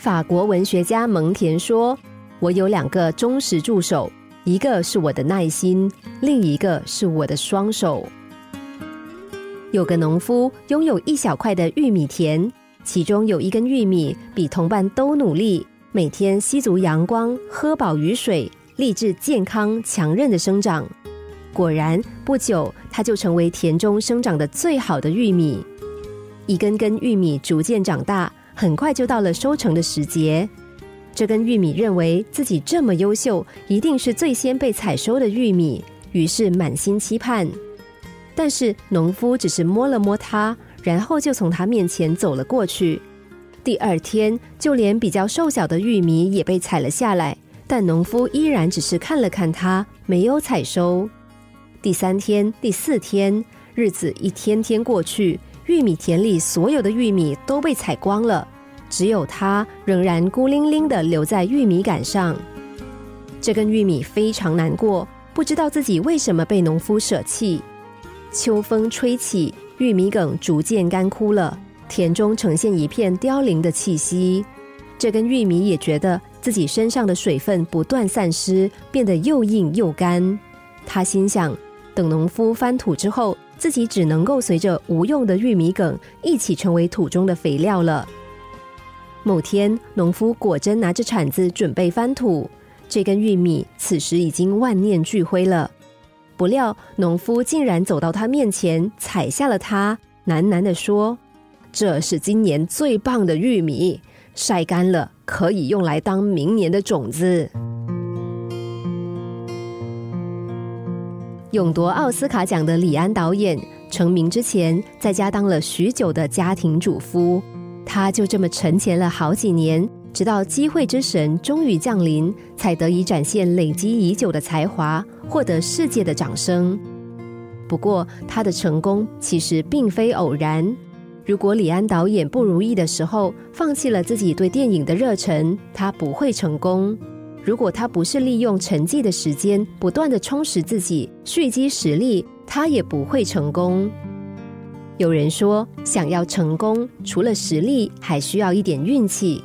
法国文学家蒙田说：“我有两个忠实助手，一个是我的耐心，另一个是我的双手。”有个农夫拥有一小块的玉米田，其中有一根玉米比同伴都努力，每天吸足阳光，喝饱雨水，立志健康强韧的生长。果然，不久它就成为田中生长的最好的玉米。一根根玉米逐渐长大，很快就到了收成的时节。这根玉米认为自己这么优秀，一定是最先被采收的玉米，于是满心期盼。但是农夫只是摸了摸它，然后就从它面前走了过去。第二天，就连比较瘦小的玉米也被采了下来，但农夫依然只是看了看它，没有采收。第三天、第四天，日子一天天过去，玉米田里所有的玉米都被采光了，只有它仍然孤零零的留在玉米杆上。这根玉米非常难过，不知道自己为什么被农夫舍弃。秋风吹起，玉米梗逐渐干枯了，田中呈现一片凋零的气息。这根玉米也觉得自己身上的水分不断散失，变得又硬又干。他心想，等农夫翻土之后，自己只能够随着无用的玉米梗一起成为土中的肥料了。某天，农夫果真拿着铲子准备翻土，这根玉米此时已经万念俱灰了。不料，农夫竟然走到他面前，踩下了它，喃喃的说：“这是今年最棒的玉米，晒干了可以用来当明年的种子。”勇夺奥斯卡奖的李安导演，成名之前在家当了许久的家庭主夫，他就这么沉潜了好几年。直到机会之神终于降临，才得以展现累积已久的才华，获得世界的掌声。不过，他的成功其实并非偶然。如果李安导演不如意的时候放弃了自己对电影的热忱，他不会成功；如果他不是利用沉寂的时间不断的充实自己，蓄积实力，他也不会成功。有人说，想要成功，除了实力，还需要一点运气。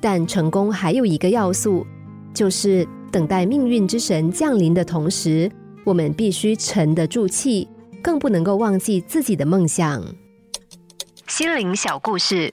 但成功还有一个要素，就是等待命运之神降临的同时，我们必须沉得住气，更不能够忘记自己的梦想。心灵小故事，